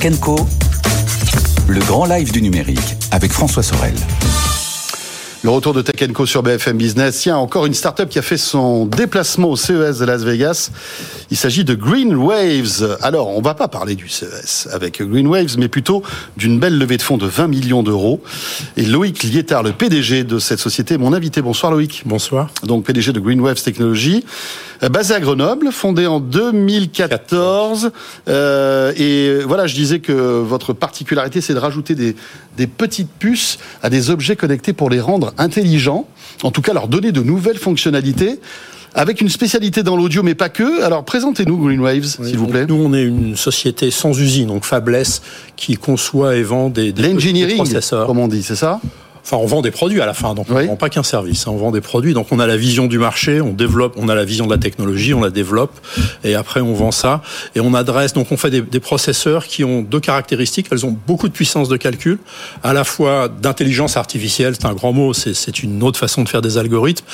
Tech Co, le grand live du numérique avec François Sorel. Le retour de Tech Co sur BFM Business. Tiens, encore une start-up qui a fait son déplacement au CES de Las Vegas. Il s'agit de Green Waves. Alors, on va pas parler du CES avec Green Waves, mais plutôt d'une belle levée de fonds de 20 millions d'euros. Et Loïc Lietard, le PDG de cette société, est mon invité. Bonsoir Loïc. Bonsoir. Donc PDG de Green Waves Technologies, basé à Grenoble, fondé en 2014. Euh, et voilà, je disais que votre particularité, c'est de rajouter des, des petites puces à des objets connectés pour les rendre intelligents, en tout cas leur donner de nouvelles fonctionnalités avec une spécialité dans l'audio, mais pas que. Alors présentez-nous Green Waves, s'il vous plaît. Nous, on est une société sans usine, donc fabless, qui conçoit et vend des, des L'engineering, processeurs. comme on dit, c'est ça? Enfin, on vend des produits à la fin, donc on Oui. ne vend pas qu'un service. hein, on vend des produits, donc on a la vision du marché, on développe, on a la vision de la technologie, on la développe, et après on vend ça et on adresse. Donc on fait des, des processeurs qui ont deux caractéristiques. Elles ont beaucoup de puissance de calcul, à la fois d'intelligence artificielle, c'est un grand mot, c'est- une autre façon de faire des algorithmes,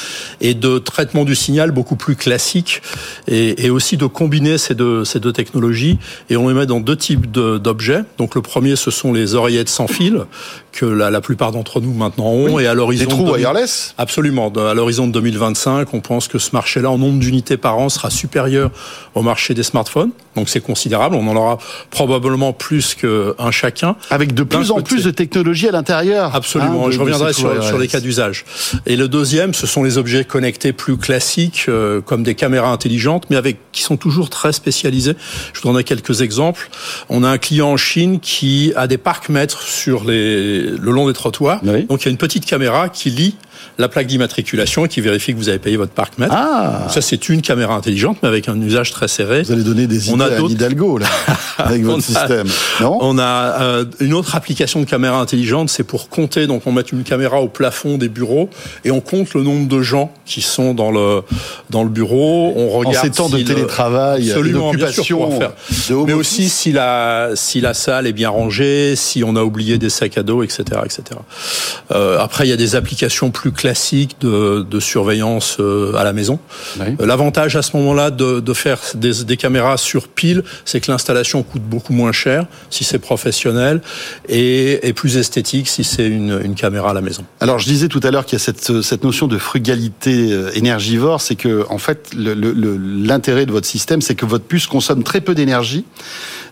et de traitement du signal beaucoup plus classique, et, et aussi de combiner ces deux, ces deux technologies. Et on les met dans deux types de- d'objets. Donc le premier, ce sont les oreillettes sans fil que la, la plupart d'entre nous maintenant ont, et à l'horizon Des trous de- wireless Absolument. À l'horizon de 2025, on pense que ce marché-là, en nombre d'unités par an, sera supérieur au marché des smartphones. Donc c'est considérable. On en aura probablement plus qu'un chacun. avec de plus en côté. plus de technologies à l'intérieur. Absolument. hein, de- Je reviendrai sur, les cas d'usage. Et le deuxième, ce sont les objets connectés plus classiques, euh, comme des caméras intelligentes, mais avec qui sont toujours très spécialisés. Je vous donnerai quelques exemples. On a un client en Chine qui a des parcs-mètres sur les, le long des trottoirs. Oui. Donc il y a une petite caméra qui lit la plaque d'immatriculation et qui vérifie que vous avez payé votre parc-mètre. Ah Donc ça, c'est une caméra intelligente, mais avec un usage très serré. Vous allez donner des On idées a à Hidalgo, là, avec On votre a- système. Non? On a euh, une autre application de caméra intelligente, c'est pour compter. Donc, on met une caméra au plafond des bureaux et on compte le nombre de gens qui sont dans le dans le bureau. On En regarde ces temps de si télétravail, d'occupation, mais aussi si la si la salle est bien rangée, si on a oublié des sacs à dos, etc., etc. Euh, après, il y a des applications plus classiques de, de surveillance euh, à la maison. Oui. L'avantage à ce moment-là de, de faire des, des caméras sur pile, c'est que l'installation coûte beaucoup moins cher si c'est professionnel et, et plus esthétique si c'est une, une caméra à la maison. Alors, je disais tout à l'heure qu'il y a cette, cette notion de frugalité euh, énergivore, c'est que, en fait, le- le- le- l'intérêt de votre système, c'est que votre puce consomme très peu d'énergie,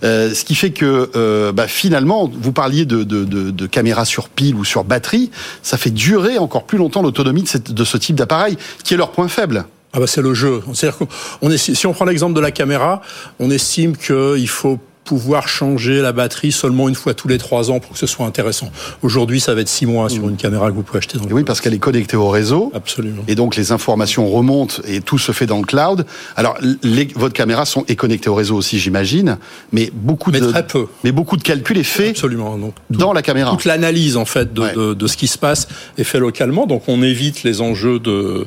Euh, ce qui fait que, euh, bah, finalement, vous parliez de, de, de, de caméras sur pile ou sur batterie, ça fait durer encore plus longtemps l'autonomie de, ce type d'appareil, qui est leur point faible. Ah bah c'est le jeu. C'est-à-dire qu'on est, si on prend l'exemple de la caméra, on estime qu'il faut pouvoir changer la batterie seulement une fois tous les trois ans pour que ce soit intéressant. Aujourd'hui, ça va être six mois sur une caméra que vous pouvez acheter dans le oui, parce qu'elle est connectée au réseau. Absolument. Et donc les informations remontent et tout se fait dans le cloud. Alors les, votre caméra sont, est connectée au réseau aussi, j'imagine, mais beaucoup Mais de très peu. mais beaucoup de calcul est fait Absolument. Donc, tout- dans la caméra. toute l'analyse en fait de, Ouais. de, de ce qui se passe est fait localement, donc on évite les enjeux de,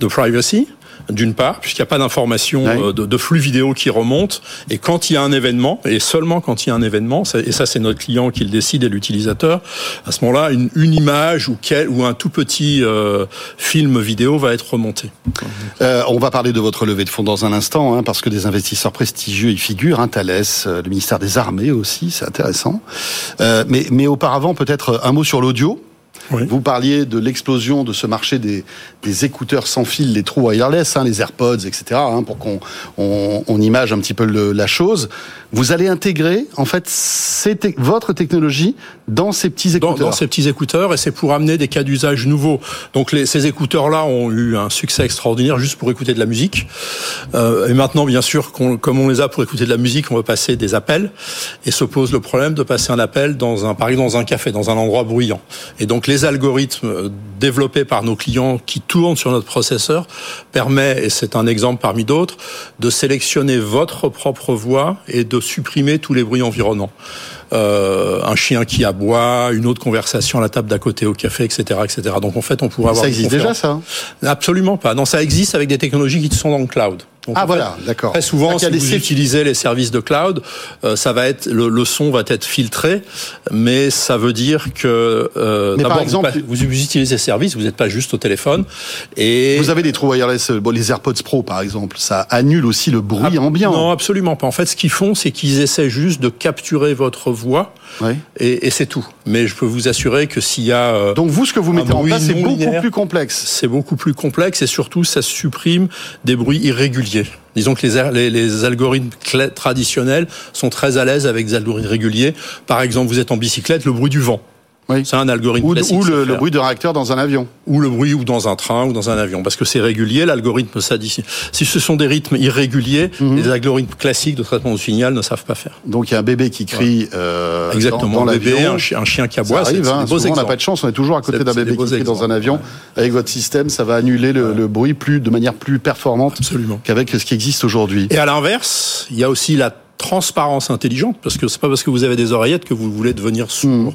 de privacy. D'une part, puisqu'il n'y a pas d'information euh, de, de flux vidéo qui remonte, et quand il y a un événement, et seulement quand il y a un événement, et ça c'est notre client qui le décide et l'utilisateur, à ce moment-là, une, une image ou, quel, ou un tout petit euh, film vidéo va être remonté. Euh, on va parler de votre levée de fonds dans un instant, hein, parce que des investisseurs prestigieux y figurent, hein, Thales, euh, le ministère des Armées aussi, c'est intéressant. Euh, mais, mais auparavant, peut-être un mot sur l'audio. Vous parliez de l'explosion de ce marché des, écouteurs sans fil, les trous wireless, hein, les AirPods, etc., hein, pour qu'on on, on image un petit peu le- la chose. Vous allez intégrer, en fait, votre technologie dans ces petits écouteurs. dans ces petits écouteurs et c'est pour amener des cas d'usage nouveaux. Donc les, ces écouteurs-là ont eu un succès extraordinaire juste pour écouter de la musique. Euh, et maintenant, bien sûr, qu'on- comme on les a pour écouter de la musique, on veut passer des appels et se pose le problème de passer un appel dans un, par exemple, dans un café, dans un endroit bruyant. Et donc les les algorithmes euh, développés par nos clients qui tournent sur notre processeur permet, et c'est un exemple parmi d'autres, de sélectionner votre propre voix et de supprimer tous les bruits environnants. Euh, un chien qui aboie, une autre conversation à la table d'à côté au café, etc., etc. Donc en fait, on pourrait avoir ça existe déjà ça Absolument pas. Non, ça existe avec des technologies qui sont dans le cloud. Donc, ah voilà, d'accord. Très souvent, si vous utilisez les services de cloud, euh, ça va être le, le, son va être filtré, mais ça veut dire que euh, par exemple, vous, vous, utilisez ces services, vous n'êtes pas juste au téléphone. Et vous avez des trous wireless, bon, les AirPods Pro par exemple, ça annule aussi le bruit ambiant. Non, absolument pas. En fait, ce qu'ils font, c'est qu'ils essaient juste de capturer votre voix, oui. et, et c'est tout. Mais je peux vous assurer que s'il y a euh, donc vous, ce que vous mettez en place, c'est beaucoup plus complexe. C'est beaucoup plus complexe et surtout, ça supprime des bruits irréguliers. Disons que les, les, algorithmes traditionnels sont très à l'aise avec des algorithmes réguliers. Par exemple, vous êtes en bicyclette, le bruit du vent. Oui. C'est un algorithme ou, classique. Ou le, le bruit d'un réacteur dans un avion. Ou le bruit ou dans un train ou dans un avion. Parce que c'est régulier, l'algorithme s'additionne. Si ce sont des rythmes irréguliers, mm -hmm. les algorithmes classiques de traitement de signal ne savent pas faire. Donc il y a un bébé qui crie ouais. euh, Exactement, dans, dans un bébé, un chien, un chien qui aboie. Ça arrive, hein, souvent, on n'a pas de chance, on est toujours à côté d'un bébé qui crie dans un avion. Ouais. Avec votre système, ça va annuler le, ouais. le bruit plus, de manière plus performante qu'avec ce qui existe aujourd'hui. Et à l'inverse, il y a aussi la transparence intelligente parce que c'est pas parce que vous avez des oreillettes que vous voulez devenir sourd. Mmh.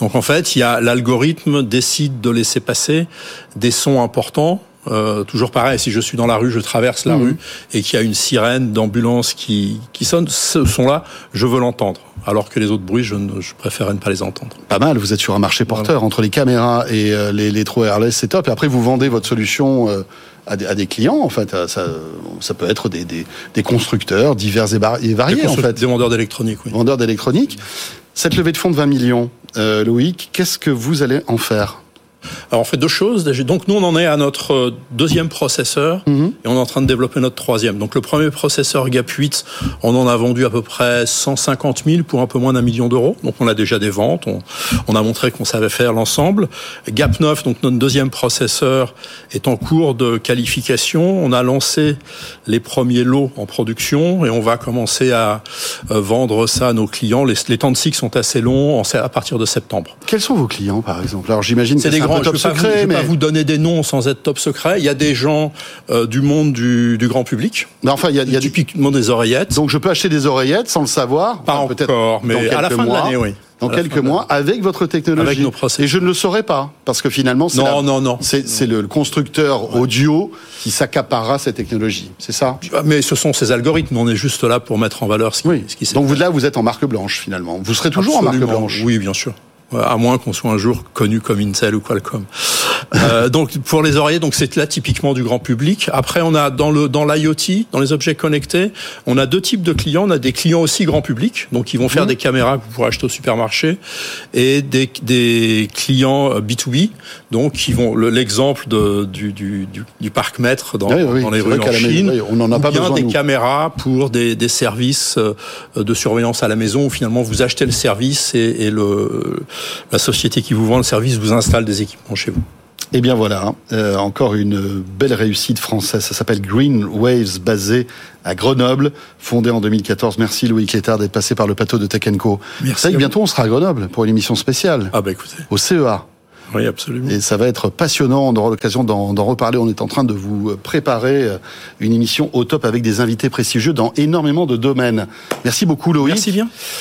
Donc en fait, il y a l'algorithme décide de laisser passer des sons importants euh, toujours pareil, si je suis dans la rue, je traverse la mmh. rue et qu'il y a une sirène d'ambulance qui, qui sonne, ce son-là, je veux l'entendre. Alors que les autres bruits, je, ne, je préférais ne pas les entendre. Pas mal, vous êtes sur un marché porteur. Voilà. Entre les caméras et euh, les, les trous wireless, c'est top. Et après, vous vendez votre solution euh, à, des, clients, en fait. Ça, ça peut être des, des, des constructeurs divers et, variés, en fait. Des vendeurs d'électronique, oui. Vendeurs d'électronique. Cette levée de fonds de 20 millions, euh, Loïc, qu'est-ce que vous allez en faire? Alors on fait deux choses. Donc nous on en est à notre deuxième processeur Mhm. et on est en train de développer notre troisième. Donc le premier processeur Gap 8, on en a vendu à peu près 150 000 pour un peu moins d'un million d'euros. Donc on a déjà des ventes. On, on a montré qu'on savait faire l'ensemble. Gap 9, donc notre deuxième processeur, est en cours de qualification. On a lancé les premiers lots en production et on va commencer à vendre ça à nos clients. Les, les temps de cycle sont assez longs à partir de septembre. Quels sont vos clients par exemple? Alors j'imagine c'est des grands. Je ne vais, pas, vous, mais... pas vous donner des noms sans être top secret. Il y a des gens euh, du monde du, du, grand public. Enfin, il y a, il y a typiquement des oreillettes. Donc je peux acheter des oreillettes sans le savoir. Pas enfin, encore, mais à la fin mois, de l'année, oui. Dans quelques mois, avec votre technologie. Avec nos procès. Et je ne le saurais pas, parce que finalement, c'est non, non, non. C'est le constructeur ouais. audio qui s'accaparera cette technologie. C'est ça? Mais ce sont ces algorithmes. On est juste là pour mettre en valeur ce qui, oui. ce qui Donc vous, là, vous êtes en marque blanche finalement. Vous serez toujours Absolument. en marque blanche. Oui, bien sûr à moins qu'on soit un jour connu comme Intel ou Qualcomm. Euh, donc pour les oreillers, donc c'est là typiquement du grand public. Après, on a dans le dans l'IoT, dans les objets connectés, on a deux types de clients. On a des clients aussi grand public, donc ils vont faire mmh. des caméras que vous pourrez acheter au supermarché, et des, des clients B2B, donc qui vont l'exemple de du, du, du, du parc maître dans, oui, oui, dans les rues en Chine. Oui, on n'en a pas bien besoin. des nous. caméras pour des, des services de surveillance à la maison où finalement vous achetez le service et, et le la société qui vous vend le service vous installe des équipements chez vous. Et Eh bien voilà, euh, encore une belle réussite française. Ça s'appelle Green Waves, basé à Grenoble, fondé en 2014. Merci Louis Clétard d'être passé par le plateau de Tech Co. Merci. C'est que bientôt on sera à Grenoble pour une émission spéciale. Ah bah écoutez. Au CEA. Oui, absolument. Et ça va être passionnant. On aura l'occasion d'en reparler. On est en train de vous préparer une émission au top avec des invités prestigieux dans énormément de domaines. Merci beaucoup, Loïc. Merci bien.